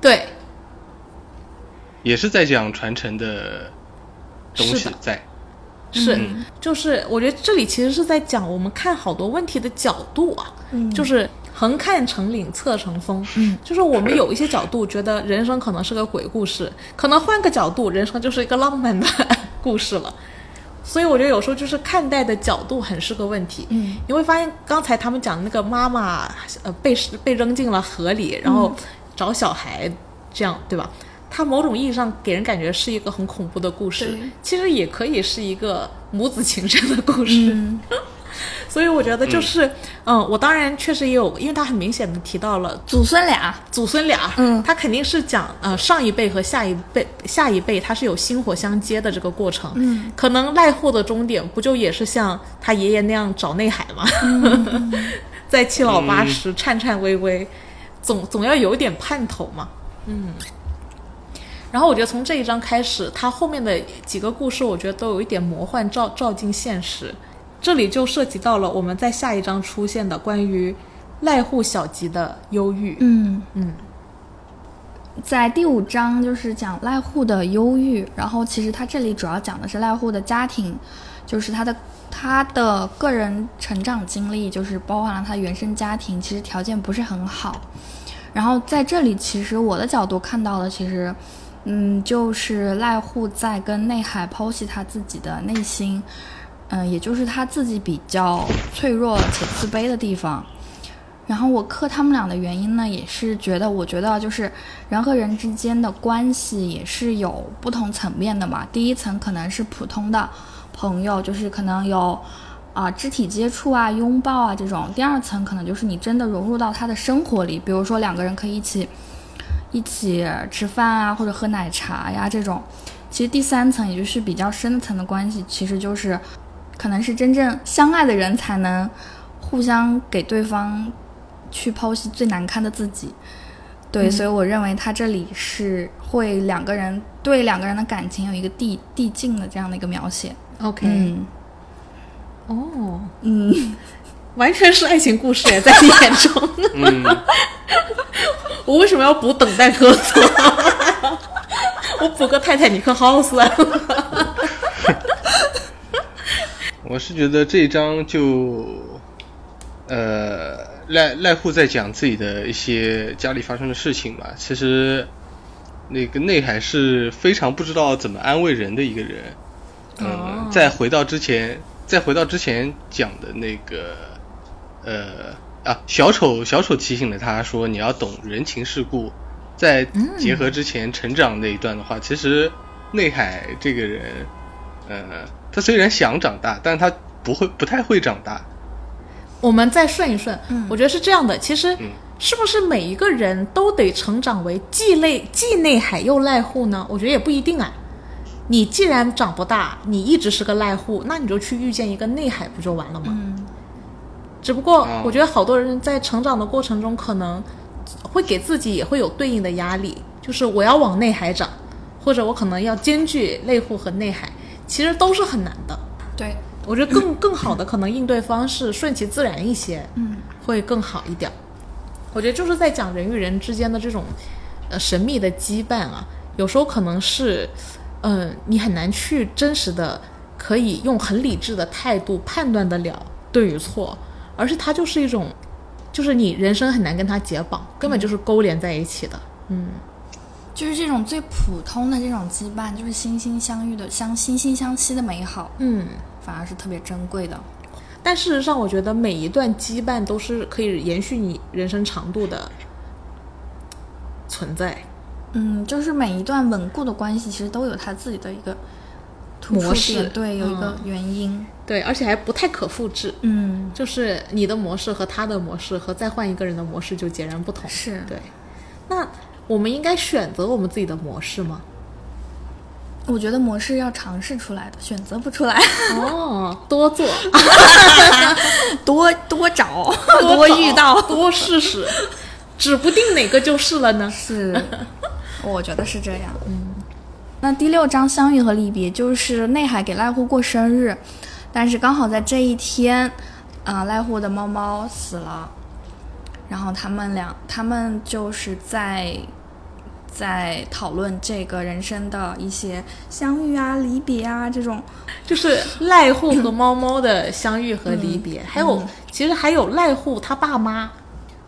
对，也是在讲传承的东西在。是，嗯。就是我觉得这里其实是在讲我们看好多问题的角度啊，就是横看成岭侧成峰，嗯，就是我们有一些角度觉得人生可能是个鬼故事，可能换个角度，人生就是一个浪漫的 故事了。所以我觉得有时候就是看待的角度很是个问题。嗯，你会发现刚才他们讲那个妈妈呃被被扔进了河里，然后找小孩，这样对吧？它某种意义上给人感觉是一个很恐怖的故事，其实也可以是一个母子情深的故事。所以我觉得就是，嗯我当然确实也有，因为他很明显的提到了祖孙俩，祖孙俩，嗯他肯定是讲呃上一辈和下一辈下一辈，他是有薪火相接的这个过程，嗯，可能赖货的终点不就也是像他爷爷那样找内海吗？在七老八十、颤颤巍巍，总总要有点盼头嘛，嗯。然后我觉得从这一章开始，他后面的几个故事，我觉得都有一点魔幻照照进现实。这里就涉及到了我们在下一章出现的关于赖户小吉的忧郁。嗯嗯，在第五章就是讲赖户的忧郁，然后其实他这里主要讲的是赖户的家庭，就是他的他的个人成长经历，就是包含了他原生家庭其实条件不是很好。然后在这里，其实我的角度看到的，其实，嗯，就是赖户在跟内海剖析他自己的内心，嗯，也就是他自己比较脆弱且自卑的地方。然后我克他们俩的原因呢，也是觉得，我觉得就是人和人之间的关系也是有不同层面的嘛。第一层可能是普通的朋友，就是可能有啊、肢体接触啊、拥抱啊这种；第二层可能就是你真的融入到他的生活里，比如说两个人可以一起一起吃饭啊，或者喝奶茶呀这种。其实第三层，也就是比较深层的关系，其实就是可能是真正相爱的人才能互相给对方去剖析最难堪的自己。对，所以我认为他这里是会两个人对两个人的感情有一个递递进的这样的一个描写。OK，、嗯哦，嗯，完全是爱情故事耶，在你眼中，嗯，我为什么要补等待歌词？我补个泰坦尼克号算了。我是觉得这一章就，呃，赖赖户在讲自己的一些家里发生的事情吧。其实，那个内海是非常不知道怎么安慰人的一个人。嗯，哦再回到之前，再回到之前讲的那个，呃啊，小丑小丑提醒了他说你要懂人情世故。再结合之前成长那一段的话，其实内海这个人，呃，他虽然想长大，但他不会不太会长大。我们再顺一顺，嗯我觉得是这样的。其实嗯，是不是每一个人都得成长为既内既内海又赖户呢？我觉得也不一定啊。你既然长不大，你一直是个赖户，那你就去遇见一个内海不就完了吗？嗯只不过哦我觉得好多人在成长的过程中，可能会给自己也会有对应的压力，就是我要往内海长，或者我可能要兼具内户和内海，其实都是很难的。对，我觉得更 更好的可能应对方式顺其自然一些，嗯，会更好一点。我觉得就是在讲人与人之间的这种呃神秘的羁绊啊，有时候可能是，嗯、你很难去真实的可以用很理智的态度判断得了对与错，而是它就是一种，就是你人生很难跟它解绑，根本就是勾连在一起的。嗯，就是这种最普通的这种羁绊，就是心心相遇的、相惺惺相惜的美好，嗯，反而是特别珍贵的。但事实上，我觉得每一段羁绊都是可以延续你人生长度的存在。嗯，就是每一段稳固的关系，其实都有它自己的一个模式，对，有一个嗯原因。对，而且还不太可复制。嗯，就是你的模式和他的模式和再换一个人的模式就截然不同。是对。那我们应该选择我们自己的模式吗？我觉得模式要尝试出来的，选择不出来，哦，多做，多 多找，多遇到。多试试，指不定哪个就是了呢。是，我觉得是这样。嗯，那第六章相遇和离别，就是内海给濑户过生日，但是刚好在这一天，啊、濑户的猫猫死了，然后他们俩，他们就是在在讨论这个人生的一些相遇啊、离别啊这种。就是赖户和猫猫的相遇和离别，还有、嗯其实还有赖户他爸妈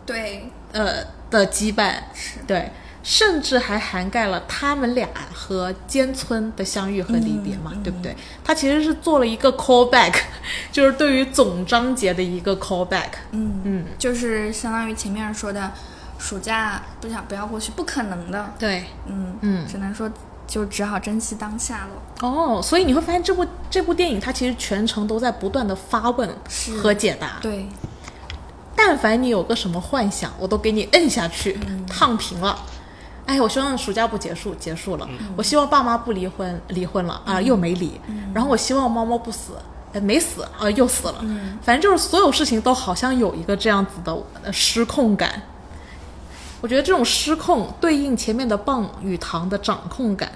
对，呃的羁绊，是。对，甚至还涵盖了他们俩和尖村的相遇和离别嘛，嗯。对不对？他其实是做了一个 callback，就是对于总章节的一个 callback。嗯嗯，就是相当于前面说的，暑假不想不要过去，不可能的。对，嗯嗯只能说就只好珍惜当下了。哦，所以你会发现这部这部电影它其实全程都在不断的发问和解答。对，但凡你有个什么幻想，我都给你摁下去，嗯烫平了。哎，我希望暑假不结束，结束了。嗯我希望爸妈不离婚，离婚了啊、又没离。然后我希望猫猫不死，哎，没死啊、又死了。嗯反正就是所有事情都好像有一个这样子的呃失控感。我觉得这种失控对应前面的棒与糖的掌控感，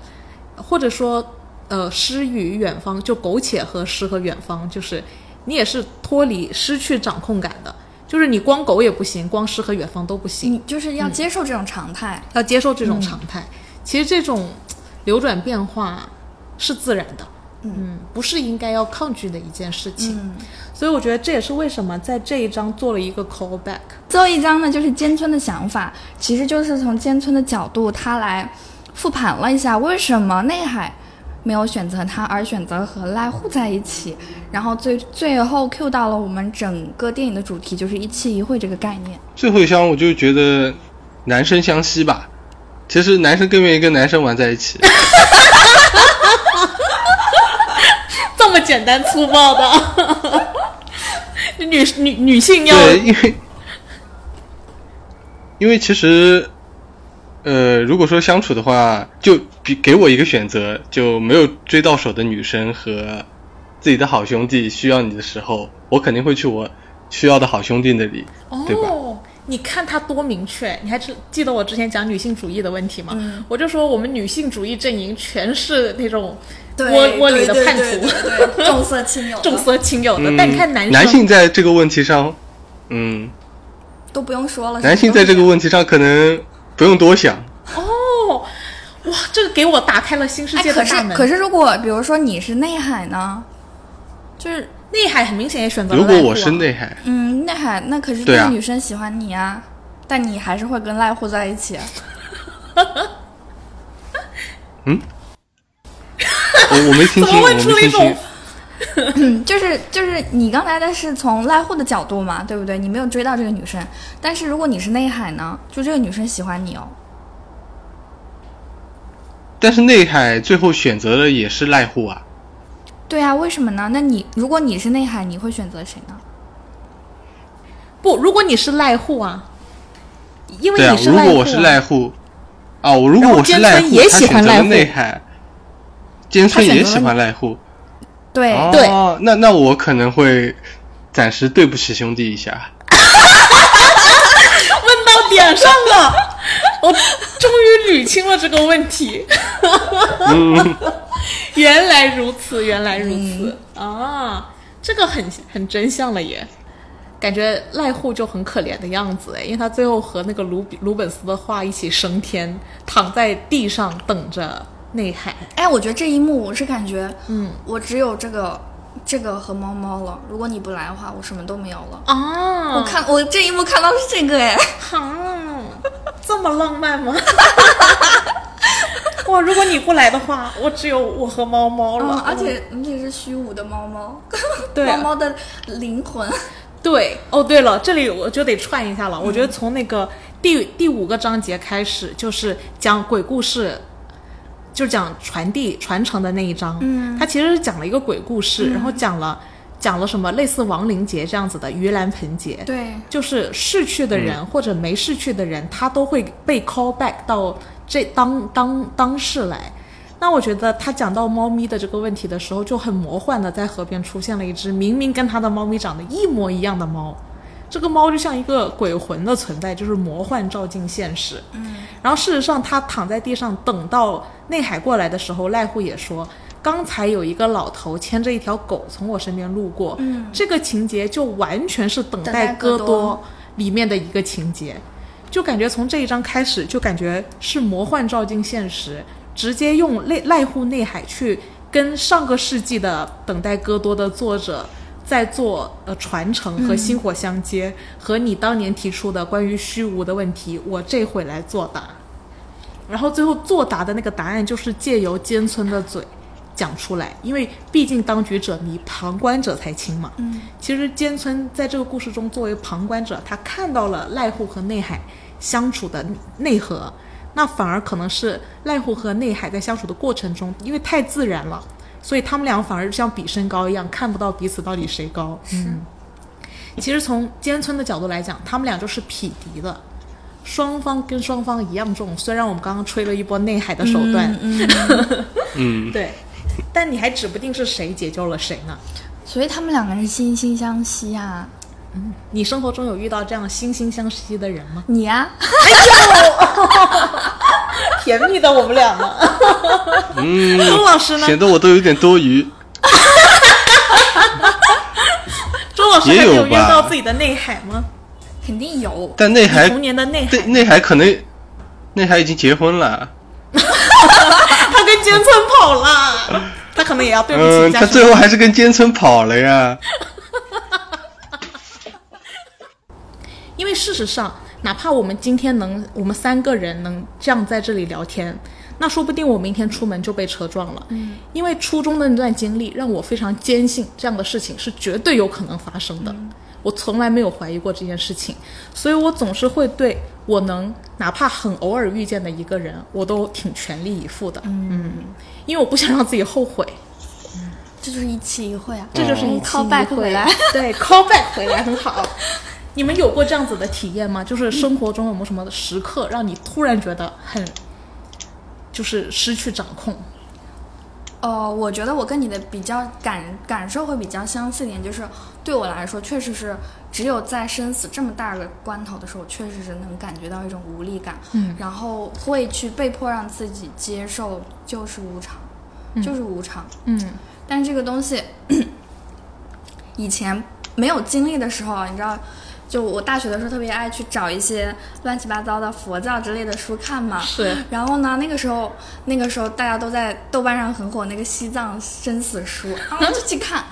或者说呃诗与远方，就苟且和诗和远方，就是你也是脱离失去掌控感的，就是你光狗也不行，光诗和远方都不行，你就是要接受这种常态。要接受这种常态。其实这种流转变化是自然的，嗯，不是应该要抗拒的一件事情。嗯，所以我觉得这也是为什么在这一章做了一个 callback。最后一章呢，就是尖村的想法，其实就是从尖村的角度，他来复盘了一下为什么内海没有选择他，而选择和濑户在一起，然后最最后 Q 到了我们整个电影的主题，就是一期一会这个概念。最后一章我就觉得男生相吸吧，其实男生更愿意跟男生玩在一起。这么简单粗暴的，女女女性要对，因为因为其实，呃，如果说相处的话，就比给我一个选择，就没有追到手的女生和自己的好兄弟需要你的时候，我肯定会去我需要的好兄弟那里，对吧？哦，你看他多明确！你还记记得我之前讲女性主义的问题吗？嗯我就说我们女性主义阵营全是那种窝窝里的叛徒，重色轻友重色轻友的。嗯，但你看男生，男性在这个问题上，嗯，都不用说了。男性在这个问题上可能不用多想，哦，哇，这个给我打开了新世哎，可是界的大门。可是，如果比如说你是内海呢，就是内海很明显也选择了如果我是内海，嗯，内海那可是对啊那个女生喜欢你啊，但你还是会跟赖户在一起啊。我我没听清，怎么我没问出了一种听清。嗯，就是就是你刚才的是从赖户的角度嘛，对不对？你没有追到这个女生，但是如果你是内海呢，就这个女生喜欢你哦。但是内海最后选择的也是赖户啊。对啊，为什么呢？那你如果你是内海，你会选择谁呢？不，如果你是赖户啊，因为你，是赖户、啊如果我是赖户，哦，我如果我是然后濑户，也喜他选择了欢赖户内海，尖村也喜欢濑户。对，哦，那那我可能会暂时对不起兄弟一下。问到点上了，我终于捋清了这个问题。嗯，原来如此，原来如此、啊！这个很很真相了耶，感觉赖户就很可怜的样子哎，因为他最后和那个鲁比鲁本斯的画一起升天，躺在地上等着内涵。哎，我觉得这一幕我是感觉，嗯，我只有这个这个和猫猫了。如果你不来的话，我什么都没有了。啊，我看我这一幕看到是这个哎，啊，这么浪漫吗？哇！如果你不来的话，我只有我和猫猫了。嗯，而且而且是虚无的猫猫，对啊猫猫的灵魂。对，哦，对了，这里我就得串一下了。我觉得从那个第第五个章节开始，就是讲鬼故事，就是讲传递传承的那一章。嗯，他其实是讲了一个鬼故事，然后讲了讲了什么类似亡灵节这样子的盂兰盆节。对，就是逝去的人、或者没逝去的人，他都会被 call back 到这当当当世来。那我觉得他讲到猫咪的这个问题的时候，就很魔幻的在河边出现了一只明明跟他的猫咪长得一模一样的猫，这个猫就像一个鬼魂的存在，就是魔幻照进现实。嗯，然后事实上他躺在地上等到内海过来的时候，濑户也说。刚才有一个老头牵着一条狗从我身边路过，嗯，这个情节就完全是等等待待戈多戈多里面的一个情节，就感觉从这一章开始，就感觉是魔幻照进现实，直接用濑濑户内海去跟上个世纪的《等待戈多》的作者在做呃传承和薪火相接，和你当年提出的关于虚无的问题，我这回来作答。然后最后作答的那个答案就是借由尖村的嘴讲出来，因为毕竟当局者迷，旁观者才清嘛。嗯，其实尖村在这个故事中作为旁观者，他看到了濑户和内海相处的内核，那反而可能是濑户和内海在相处的过程中，因为太自然了，所以他们俩反而像比身高一样，看不到彼此到底谁高。嗯，其实从尖村的角度来讲，他们俩就是匹敌的。双方跟双方一样重，虽然我们刚刚吹了一波内海的手段，嗯，对，但你还指不定是谁解救了谁呢。所以他们两个人惺惺相惜啊。嗯你生活中有遇到这样惺惺相惜的人吗？你呀、甜蜜的我们俩呢？嗯，周老师呢？显得我都有点多余。周老师还没有约有吧到自己的内海吗？肯定有。但内海你童年的内内海，内海可能内海已经结婚了，他跟尖村跑了，他可能也要对不起嗯，他最后还是跟尖村跑了呀。因为事实上，哪怕我们今天能，我们三个人能这样在这里聊天，那说不定我明天出门就被车撞了。嗯，因为初中的那段经历让我非常坚信这样的事情是绝对有可能发生的。我从来没有怀疑过这件事情，所以我总是会对我能哪怕很偶尔遇见的一个人，我都挺全力以赴的。嗯，因为我不想让自己后悔。这就是一期一会啊，这就是一期 call 一 back 会回来。对，call back 回来很好。你们有过这样子的体验吗？就是生活中有没有什么时刻让你突然觉得很，就是失去掌控？哦，我觉得我跟你的比较感感受会比较相似一点，就是对我来说，确实是只有在生死这么大个关头的时候，确实是能感觉到一种无力感，嗯，然后会去被迫让自己接受就是无常，就是无常，嗯但这个东西 以前没有经历的时候啊，你知道，就我大学的时候特别爱去找一些乱七八糟的佛教之类的书看嘛。是然后呢，那个时候那个时候大家都在豆瓣上很火那个西藏生死书，然后就去看。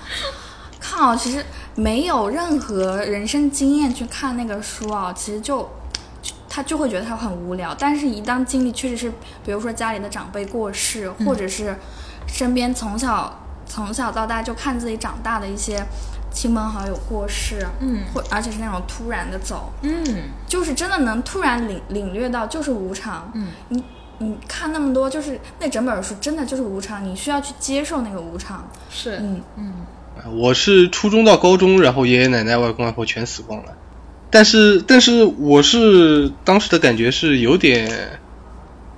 看啊，其实没有任何人生经验去看那个书啊，其实就就他就会觉得他很无聊。但是，一旦经历确实是，比如说家里的长辈过世，或者是身边从小从小到大就看自己长大的一些亲朋好友过世，嗯或而且是那种突然的走，嗯就是真的能突然领领略到就是无常。嗯，你你看那么多，就是那整本书真的就是无常，你需要去接受那个无常。是嗯嗯，我是初中到高中，然后爷爷奶奶、外公外婆全死光了。但是，但是我是当时的感觉是有点，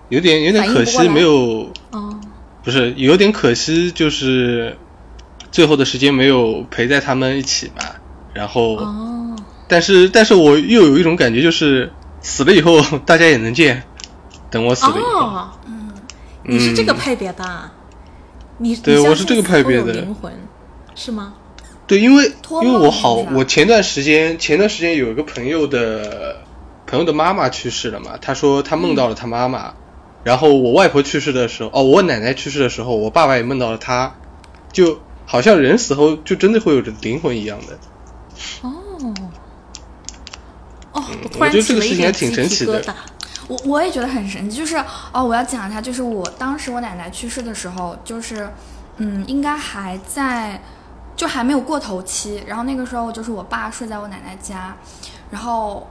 有点有点可惜，没有哦不是有点可惜，就是最后的时间没有陪在他们一起嘛。然后，哦，但是但是我又有一种感觉，就是死了以后 大家也能见。等我死了以后，哦，你是这个嗯派别的啊？你对你我是这个派别的有灵魂是吗？对，因为因为我好我前段时间前段时间有一个朋友的朋友的妈妈去世了嘛，他说他梦到了他妈妈，然后我外婆去世的时候，哦，我奶奶去世的时候，我爸爸也梦到了他，就好像人死后就真的会有着灵魂一样的。哦，哦，我突然起了一这个事情还点鸡皮挺神奇的疙瘩。我我也觉得很神奇，就是哦，我要讲一下，就是我当时我奶奶去世的时候，就是嗯，应该还在，就还没有过头期。然后那个时候就是我爸睡在我奶奶家，然后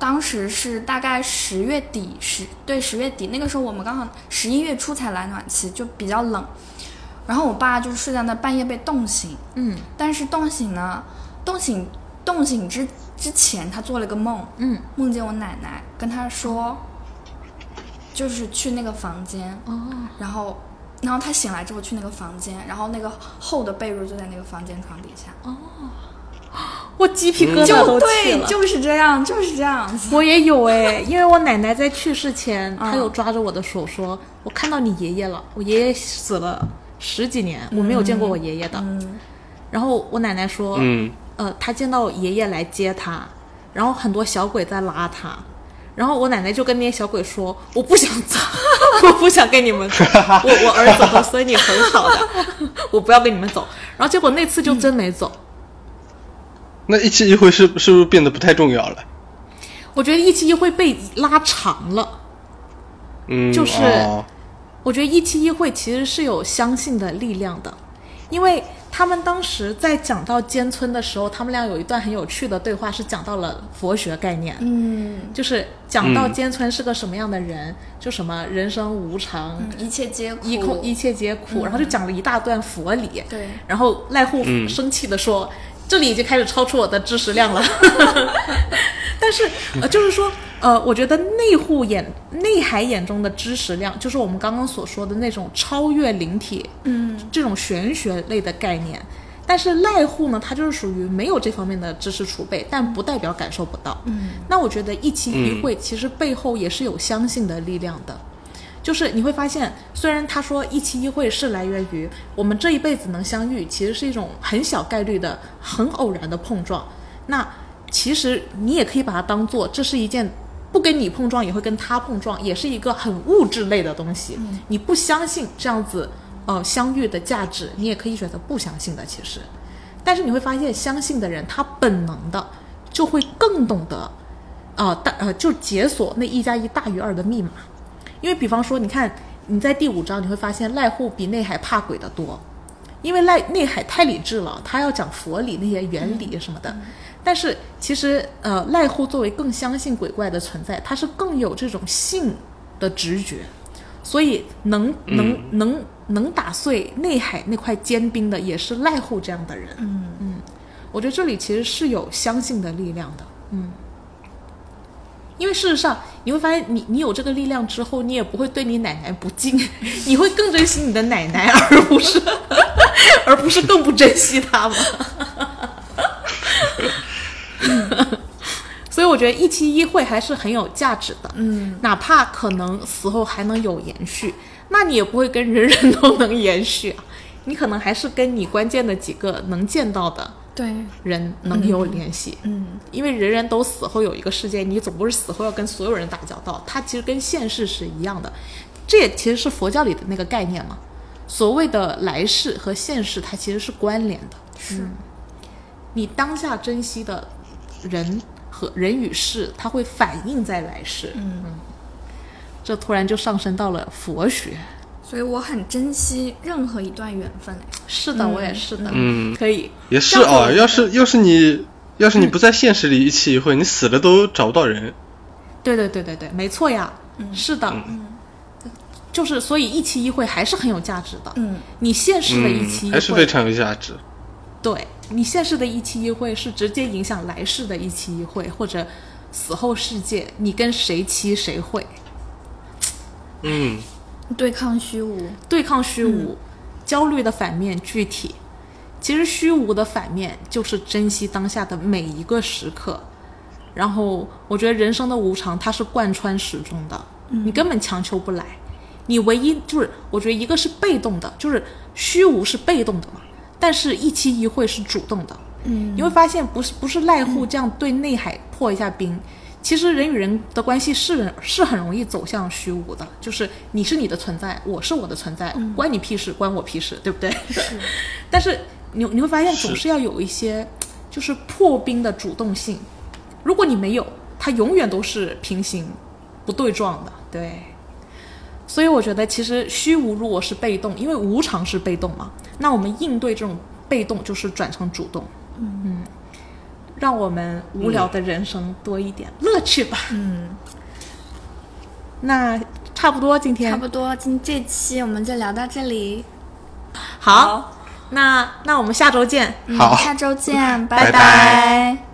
当时是大概十月底十对十月底那个时候我们刚好十一月初才来暖气，就比较冷。然后我爸就是睡在那半夜被冻醒，嗯。但是冻醒呢，冻醒冻醒之之前他做了个梦，嗯。梦见我奶奶跟他说，就是去那个房间，哦，然后，然后他醒来之后去那个房间，然后那个厚的被褥就在那个房间床底下，哦。我鸡皮疙瘩就都起对，了。就是这样，就是这样子。我也有哎，因为我奶奶在去世前，她嗯有抓着我的手说：“我看到你爷爷了，我爷爷死了十几年，我没有见过我爷爷的。嗯，然后我奶奶说：“嗯，呃，她见到爷爷来接她，然后很多小鬼在拉她，然后我奶奶就跟那些小鬼说：我不想走，我不想跟你们走，我我儿子和孙女很好的，我不要跟你们走。然后结果那次就真没走。那一期一会是是不是变得不太重要了？我觉得一期一会被拉长了。嗯，就是哦我觉得一期一会其实是有相信的力量的，因为他们当时在讲到尖村的时候，他们俩有一段很有趣的对话，是讲到了佛学概念，嗯。就是讲到嗯。尖村是个什么样的人，就什么人生无常，嗯，一切皆苦，一空一切皆苦，然后就讲了一大段佛理。对。然后赖户嗯。生气的说：“这里已经开始超出我的知识量了。”但是呃，就是说呃，我觉得内户眼内海眼中的知识量，就是我们刚刚所说的那种超越灵体，嗯这种玄学类的概念。但是赖户呢，它就是属于没有这方面的知识储备，但不代表感受不到。嗯，那我觉得一期一会其实背后也是有相信的力量的。就是你会发现，虽然他说一期一会是来源于我们这一辈子能相遇，其实是一种很小概率的、很偶然的碰撞。那其实你也可以把它当做这是一件不跟你碰撞也会跟他碰撞，也是一个很物质类的东西。你不相信这样子呃相遇的价值，你也可以选择不相信的。其实，但是你会发现，相信的人他本能的就会更懂得，呃大呃就解锁那一加一大于二的密码。因为比方说，你看你在第五章你会发现赖户比内海怕鬼的多，因为赖内海太理智了，他要讲佛理那些原理什么的。但是其实呃赖户作为更相信鬼怪的存在，他是更有这种性的直觉，所以能能、能能打碎内海那块坚冰的也是赖户这样的人。嗯嗯，我觉得这里其实是有相信的力量的。嗯。因为事实上，你会发现你，你有这个力量之后，你也不会对你奶奶不敬，你会更珍惜你的奶奶，而不是，而不是更不珍惜她吗？所以我觉得一期一会还是很有价值的，嗯，哪怕可能死后还能有延续，那你也不会跟人人都能延续啊，你可能还是跟你关键的几个能见到的对，人能有联系，嗯。因为人人都死后有一个世界，你总不是死后要跟所有人打交道，它其实跟现世是一样的，这也其实是佛教里的那个概念嘛。所谓的来世和现世，它其实是关联的。是。你当下珍惜的人和人与事，它会反映在来世。嗯这突然就上升到了佛学。所以我很珍惜任何一段缘分。哎是的，我也是的。嗯可以。也是哦，这样子我觉得要是要是你要是你不在现实里一期一会，你死了都找不到人。对对对对对，没错呀。嗯是的。嗯就是，所以一期一会还是很有价值的。嗯，你现实的一期一嗯，会，还是非常有价值。对你现世的一期一会是直接影响来世的一期一会，或者死后世界，你跟谁期谁会嗯，对抗虚无。对抗虚无，焦虑的反面具体。其实虚无的反面就是珍惜当下的每一个时刻。然后我觉得人生的无常它是贯穿始终的，你根本强求不来。你唯一就是我觉得一个是被动的，就是虚无是被动的嘛，但是一期一会是主动的。嗯，你会发现不是不是赖户这样对内海破一下冰，其实人与人的关系是是很容易走向虚无的，就是你是你的存在，我是我的存在，关你屁事，关我屁事，对不对？是。但是你你会发现总是要有一些就是破冰的主动性，如果你没有，它永远都是平行不对撞的，对。所以我觉得，其实虚无如果是被动，因为无常是被动嘛，那我们应对这种被动就是转成主动，嗯，让我们无聊的人生多一点乐趣吧。嗯，那差不多今天。差不多，今这期我们就聊到这里。好，那那我们下周见。好。下周见，拜。拜拜